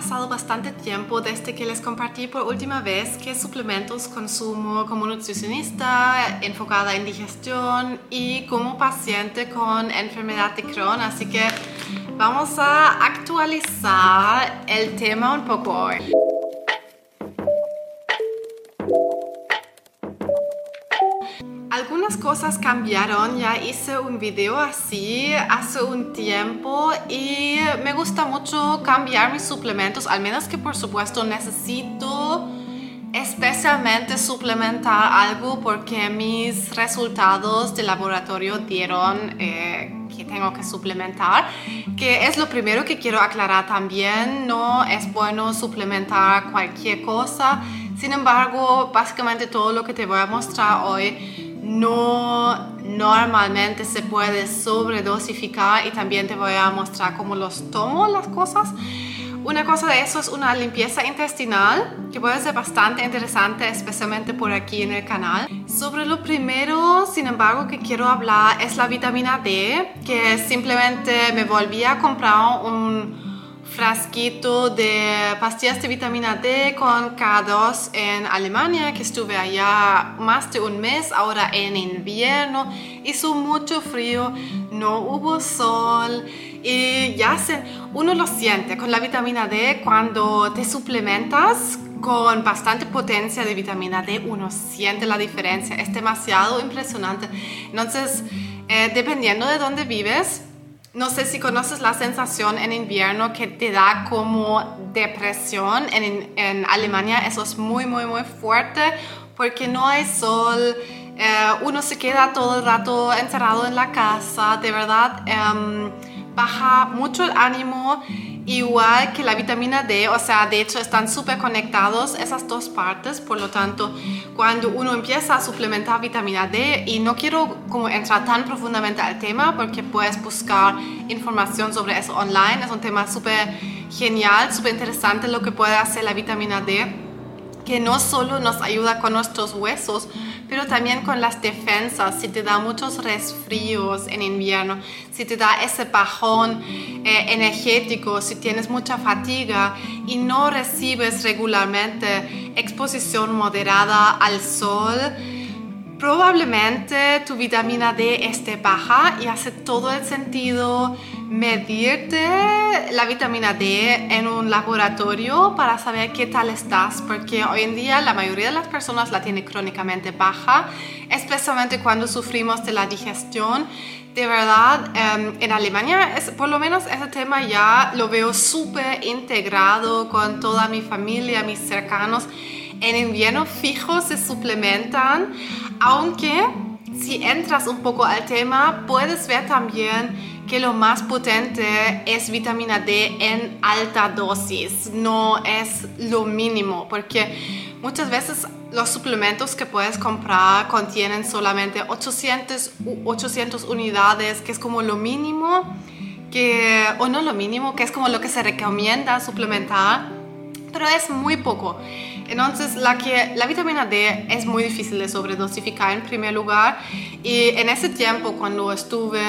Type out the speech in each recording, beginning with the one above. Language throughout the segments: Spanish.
pasado bastante tiempo desde que les compartí por última vez qué suplementos consumo como nutricionista, enfocada en digestión y como paciente con enfermedad de Crohn. Así que vamos a actualizar el tema un poco hoy. Cosas cambiaron, ya hice un video así hace un tiempo y me gusta mucho cambiar mis suplementos, al menos que por supuesto necesito especialmente suplementar algo porque mis resultados de laboratorio dieron eh, que tengo que suplementar, que es lo primero que quiero aclarar también, no es bueno suplementar cualquier cosa, sin embargo, básicamente todo lo que te voy a mostrar hoy no normalmente se puede sobredosificar y también te voy a mostrar cómo los tomo las cosas. Una cosa de eso es una limpieza intestinal que puede ser bastante interesante, especialmente por aquí en el canal. Sobre lo primero, sin embargo, que quiero hablar es la vitamina D, que simplemente me volví a comprar un frasquito de pastillas de vitamina D con K2 en Alemania, que estuve allá más de un mes, ahora en invierno, hizo mucho frío, no hubo sol y ya se, uno lo siente con la vitamina D cuando te suplementas con bastante potencia de vitamina D, uno siente la diferencia, es demasiado impresionante. Entonces, eh, dependiendo de dónde vives, no sé si conoces la sensación en invierno que te da como depresión. En, Alemania eso es muy, muy, muy fuerte porque no hay sol. Eh, uno se queda todo el rato encerrado en la casa. De verdad, em, baja mucho el ánimo igual que la vitamina D, o sea, de hecho están súper conectados esas dos partes, por lo tanto, cuando uno empieza a suplementar vitamina D, y no quiero como entrar tan profundamente al tema porque puedes buscar información sobre eso online, es un tema súper genial, súper interesante lo que puede hacer la vitamina D que no solo nos ayuda con nuestros huesos, pero también con las defensas, si te da muchos resfríos en invierno, si te da ese bajón eh, energético, si tienes mucha fatiga y no recibes regularmente exposición moderada al sol, probablemente tu vitamina D esté baja y hace todo el sentido medirte la vitamina D en un laboratorio para saber qué tal estás, porque hoy en día la mayoría de las personas la tiene crónicamente baja, especialmente cuando sufrimos de la digestión. De verdad, em, en Alemania, es, por lo menos ese tema ya lo veo súper integrado con toda mi familia, mis cercanos. En invierno fijo se suplementan, aunque si entras un poco al tema, puedes ver también que lo más potente es vitamina D en alta dosis, no es lo mínimo, porque muchas veces los suplementos que puedes comprar contienen solamente 800, 800 unidades, que es como lo mínimo, que, o no lo mínimo, que es como lo que se recomienda suplementar, pero es muy poco. Entonces, la, que, la vitamina D es muy difícil de sobredosificar en primer lugar y en ese tiempo cuando estuve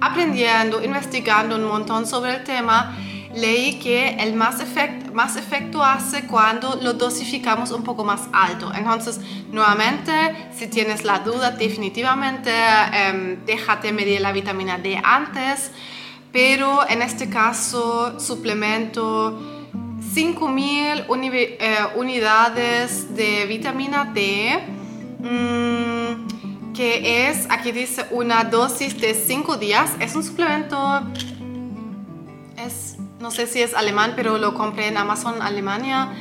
aprendiendo, investigando un montón sobre el tema, leí que el más, efecto, más efecto hace cuando lo dosificamos un poco más alto. Entonces, nuevamente, si tienes la duda, definitivamente eh, déjate medir la vitamina D antes, pero en este caso, suplemento 5.000 eh, unidades de vitamina D, mm, que es, aquí dice, una dosis de 5 días. Es un suplemento, es, no sé si es alemán, pero lo compré en Amazon Alemania.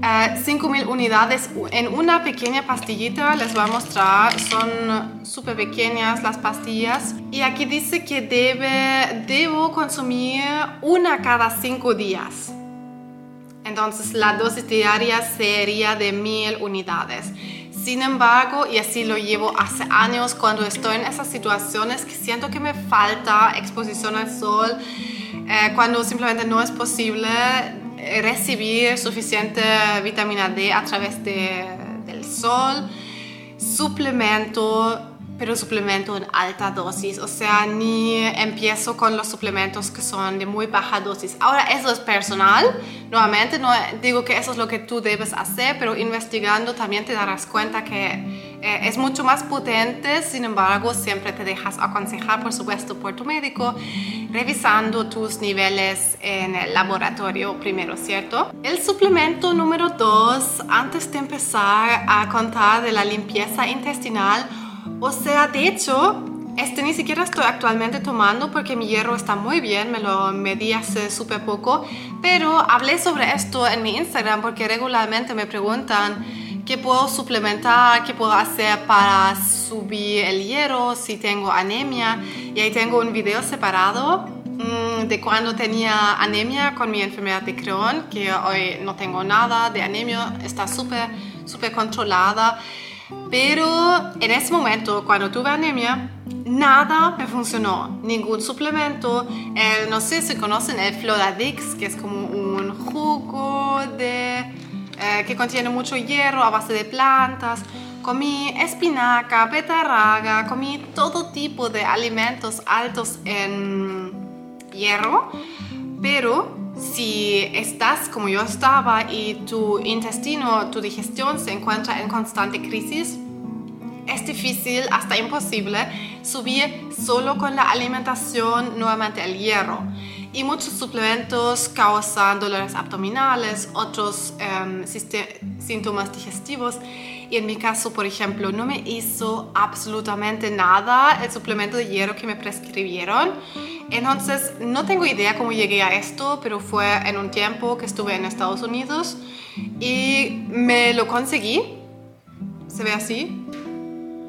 5.000 eh, unidades en una pequeña pastillita, les voy a mostrar, son súper pequeñas las pastillas. Y aquí dice que debe, debo consumir una cada 5 días. Entonces la dosis diaria sería de mil unidades. Sin embargo, y así lo llevo hace años cuando estoy en esas situaciones que siento que me falta exposición al sol, eh, cuando simplemente no es posible recibir suficiente vitamina D a través de, del sol, suplemento pero suplemento en alta dosis, o sea, ni empiezo con los suplementos que son de muy baja dosis. Ahora, eso es personal, nuevamente, no digo que eso es lo que tú debes hacer, pero investigando también te darás cuenta que eh, es mucho más potente, sin embargo, siempre te dejas aconsejar, por supuesto, por tu médico, revisando tus niveles en el laboratorio primero, ¿cierto? El suplemento número dos, antes de empezar a contar de la limpieza intestinal, o sea, de hecho, este ni siquiera estoy actualmente tomando porque mi hierro está muy bien, me lo medí hace súper poco, pero hablé sobre esto en mi Instagram porque regularmente me preguntan qué puedo suplementar, qué puedo hacer para subir el hierro, si tengo anemia. Y ahí tengo un video separado mm, de cuando tenía anemia con mi enfermedad de Crohn, que hoy no tengo nada de anemia, está súper, súper controlada. Pero en ese momento, cuando tuve anemia, nada me funcionó, ningún suplemento. no sé si conocen el Floradix, que es como un jugo de, eh, que contiene mucho hierro a base de plantas. Comí espinaca, betarraga, comí todo tipo de alimentos altos en hierro, pero si estás como yo estaba y tu intestino, tu digestión se encuentra en constante crisis, es difícil, hasta imposible, subir solo con la alimentación nuevamente el hierro. Y muchos suplementos causan dolores abdominales, otros em, síntomas digestivos. Y en mi caso, por ejemplo, no me hizo absolutamente nada el suplemento de hierro que me prescribieron. Entonces, no tengo idea cómo llegué a esto, pero fue en un tiempo que estuve en Estados Unidos y me lo conseguí. Se ve así.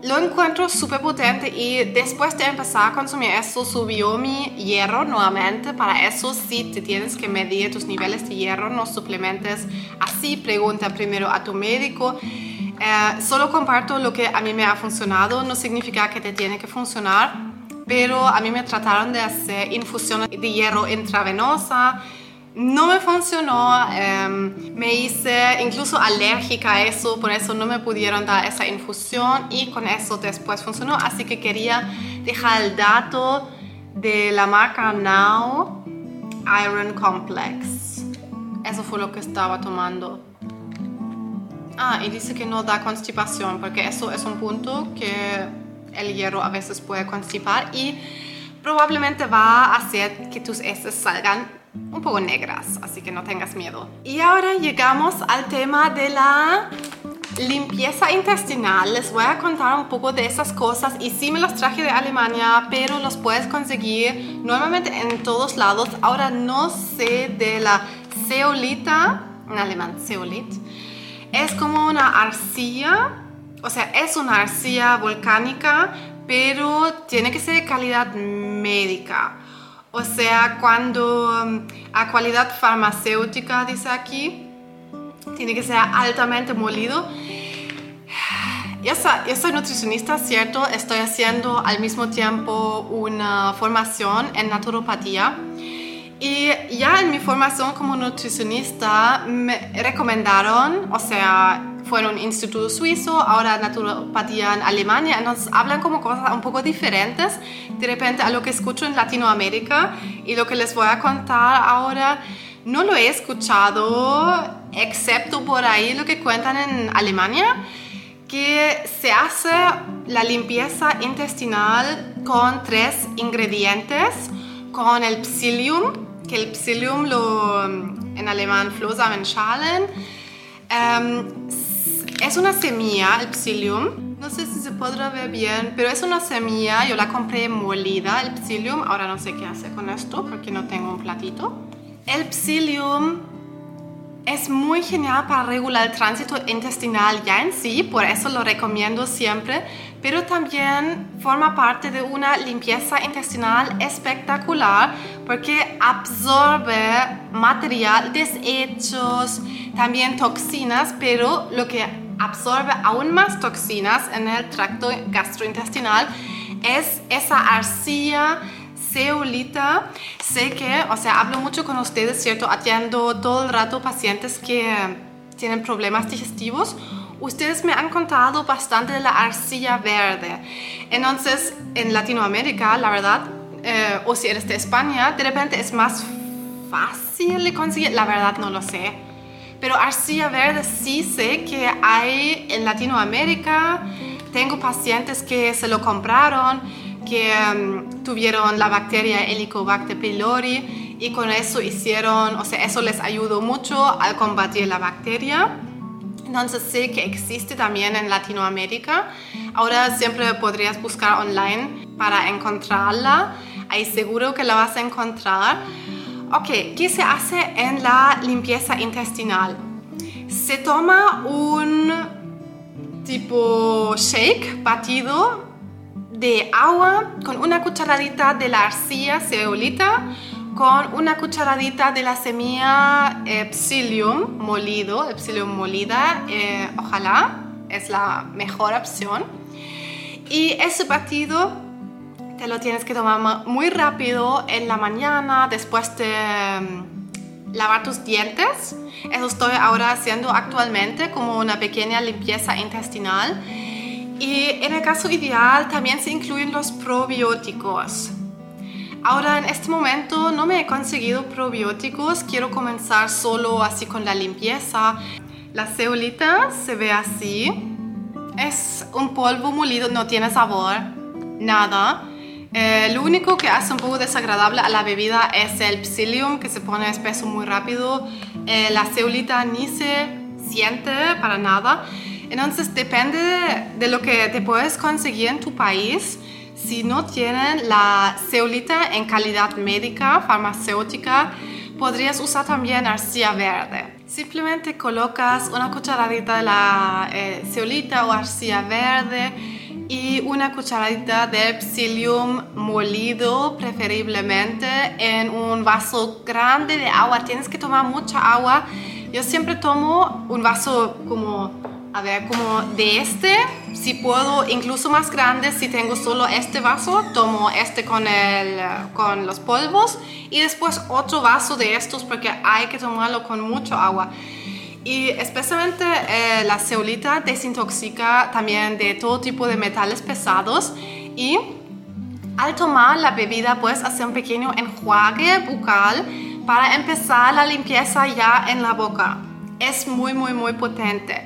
Lo encuentro súper potente y después de empezar a consumir eso subió mi hierro nuevamente. Para eso sí te tienes que medir tus niveles de hierro, no suplementes así. Pregunta primero a tu médico. Eh, solo comparto lo que a mí me ha funcionado, no significa que te tiene que funcionar pero a mí me trataron de hacer infusiones de hierro intravenosa. No me funcionó, em, me hice incluso alérgica a eso, por eso no me pudieron dar esa infusión y con eso después funcionó. Así que quería dejar el dato de la marca Now Iron Complex. Eso fue lo que estaba tomando. Ah, y dice que no da constipación, porque eso es un punto que el hierro a veces puede constipar y probablemente va a hacer que tus heces salgan un poco negras, así que no tengas miedo. Y ahora llegamos al tema de la limpieza intestinal. Les voy a contar un poco de esas cosas y sí me los traje de Alemania, pero los puedes conseguir normalmente en todos lados. Ahora no sé de la zeolita, en alemán zeolit. Es como una arcilla o sea, es una arcilla volcánica, pero tiene que ser de calidad médica. O sea, cuando um, a calidad farmacéutica, dice aquí, tiene que ser altamente molido. Yo soy nutricionista, ¿cierto? Estoy haciendo al mismo tiempo una formación en naturopatía. Y ya en mi formación como nutricionista me recomendaron, o sea, fue un instituto suizo, ahora naturopatía en Alemania, entonces hablan como cosas un poco diferentes de repente a lo que escucho en Latinoamérica y lo que les voy a contar ahora no lo he escuchado excepto por ahí lo que cuentan en Alemania que se hace la limpieza intestinal con tres ingredientes, con el psyllium, que el psyllium lo, en alemán Flohsamenschalen, um, es una semilla, el psyllium. No sé si se podrá ver bien, pero es una semilla. Yo la compré molida, el psyllium. Ahora no sé qué hacer con esto porque no tengo un platito. El psyllium es muy genial para regular el tránsito intestinal ya en sí, por eso lo recomiendo siempre, pero también forma parte de una limpieza intestinal espectacular porque absorbe material, desechos, también toxinas, pero lo que absorbe aún más toxinas en el tracto gastrointestinal es esa arcilla ceolita. Sé que, o sea, hablo mucho con ustedes, ¿cierto? Atiendo todo el rato pacientes que tienen problemas digestivos ustedes me han contado bastante de la arcilla verde. Entonces, en Latinoamérica, la verdad, eh, o si eres de España, de repente es más fácil de conseguir. La verdad no lo sé. Pero arcilla verde sí sé que hay en Latinoamérica. Tengo pacientes que se lo compraron, que mm, tuvieron la bacteria Helicobacter pylori y con eso hicieron, o sea, eso les ayudó mucho al combatir la bacteria. Entonces sé que existe también en Latinoamérica. Ahora siempre podrías buscar online para encontrarla. Ahí seguro que la vas a encontrar. Ok, ¿qué se hace en la limpieza intestinal? Se toma un tipo shake batido de agua con una cucharadita de la arcilla ceolita con una cucharadita de la semilla Psyllium molido, Psyllium molida, eh, ojalá, es la mejor opción. Y ese batido te lo tienes que tomar muy rápido en la mañana después de mm, lavar tus dientes. Eso estoy ahora haciendo actualmente como una pequeña limpieza intestinal. Y en el caso ideal también se incluyen los probióticos. Ahora en este momento no me he conseguido probióticos, quiero comenzar solo así con la limpieza. La ceolita se ve así. Es un polvo molido, no tiene sabor, nada. Eh, lo único que hace un poco desagradable a la bebida es el psyllium que se pone espeso muy rápido. Eh, la ceolita ni se siente para nada. Entonces depende de lo que te puedes conseguir en tu país. Si no tienen la ceolita en calidad médica, farmacéutica, podrías usar también arcilla verde. Simplemente colocas una cucharadita de la eh, ceolita o arcilla verde y una cucharadita de psyllium molido, preferiblemente en un vaso grande de agua. Tienes que tomar mucha agua. Yo siempre tomo un vaso como, a ver, como de este. Si puedo, incluso más grande, si tengo solo este vaso, tomo este con, el, con los polvos y después otro vaso de estos porque hay que tomarlo con mucho agua. Y especialmente eh, la ceolita desintoxica también de todo tipo de metales pesados y al tomar la bebida puedes hacer un pequeño enjuague bucal para empezar la limpieza ya en la boca. Es muy muy muy potente.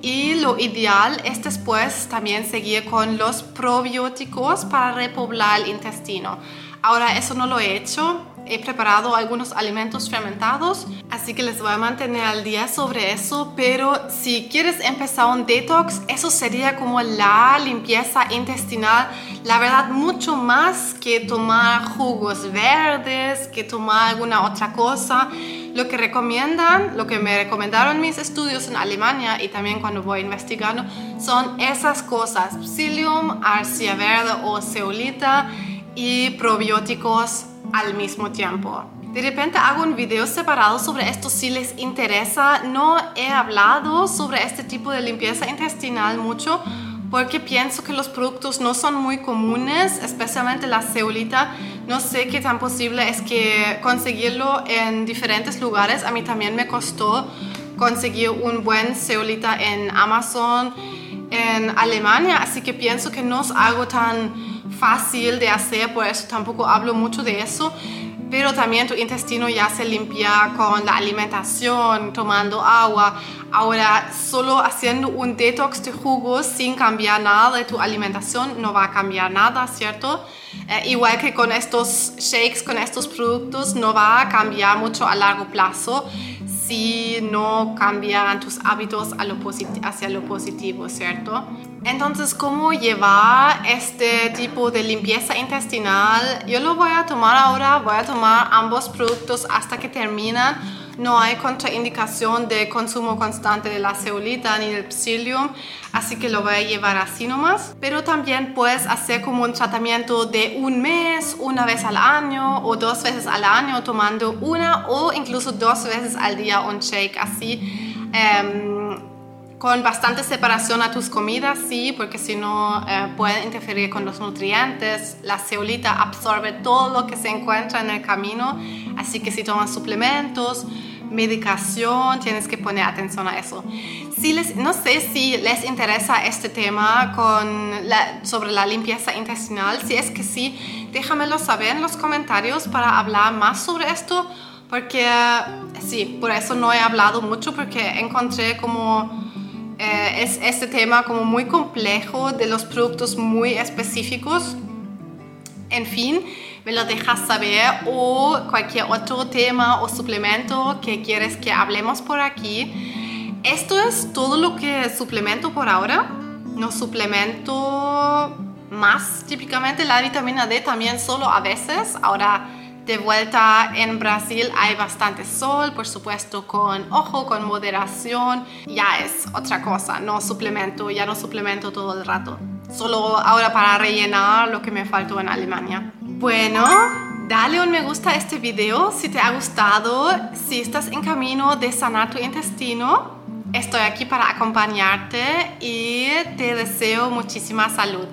Y lo ideal es después también seguir con los probióticos para repoblar el intestino. Ahora eso no lo he hecho, he preparado algunos alimentos fermentados, así que les voy a mantener al día sobre eso, pero si quieres empezar un detox, eso sería como la limpieza intestinal, la verdad mucho más que tomar jugos verdes, que tomar alguna otra cosa. Lo que recomiendan, lo que me recomendaron mis estudios en Alemania y también cuando voy investigando, son esas cosas, psyllium, arcilla verde o ceolita y probióticos al mismo tiempo. De repente hago un video separado sobre esto si les interesa. No he hablado sobre este tipo de limpieza intestinal mucho porque pienso que los productos no son muy comunes, especialmente la ceolita. No sé qué tan posible es que conseguirlo en diferentes lugares. A mí también me costó conseguir un buen ceolita en Amazon, en Alemania, así que pienso que no es algo tan fácil de hacer, por eso tampoco hablo mucho de eso. Pero también tu intestino ya se limpia con la alimentación, tomando agua. Ahora, solo haciendo un detox de jugos sin cambiar nada de tu alimentación no va a cambiar nada, ¿cierto? Eh, igual que con estos shakes, con estos productos, no va a cambiar mucho a largo plazo si no cambian tus hábitos hacia lo positivo, ¿cierto? Entonces, ¿cómo llevar este tipo de limpieza intestinal? Yo lo voy a tomar ahora, voy a tomar ambos productos hasta que terminan. No hay contraindicación de consumo constante de la ceolita ni del psyllium, así que lo voy a llevar así nomás. Pero también puedes hacer como un tratamiento de un mes, una vez al año o dos veces al año, tomando una o incluso dos veces al día un shake así. Um, con bastante separación a tus comidas, sí, porque si no eh, puede interferir con los nutrientes. La ceolita absorbe todo lo que se encuentra en el camino, así que si tomas suplementos, medicación, tienes que poner atención a eso. Si les, no sé si les interesa este tema con sobre la limpieza intestinal. Si es que sí, déjamelo saber en los comentarios para hablar más sobre esto. Porque sí, por eso no he hablado mucho porque encontré como eh, es este tema como muy complejo de los productos muy específicos. En fin, me lo dejas saber o cualquier otro tema o suplemento que quieres que hablemos por aquí. Esto es todo lo que suplemento por ahora. No suplemento más típicamente la vitamina D también solo a veces. Ahora de vuelta en Brasil hay bastante sol, por supuesto con ojo, con moderación. Ya es otra cosa, no suplemento, ya no suplemento todo el rato. Solo ahora para rellenar lo que me faltó en Alemania. Bueno, dale un me gusta a este video si te ha gustado. Si estás en camino de sanar tu intestino, estoy aquí para acompañarte y te deseo muchísima salud.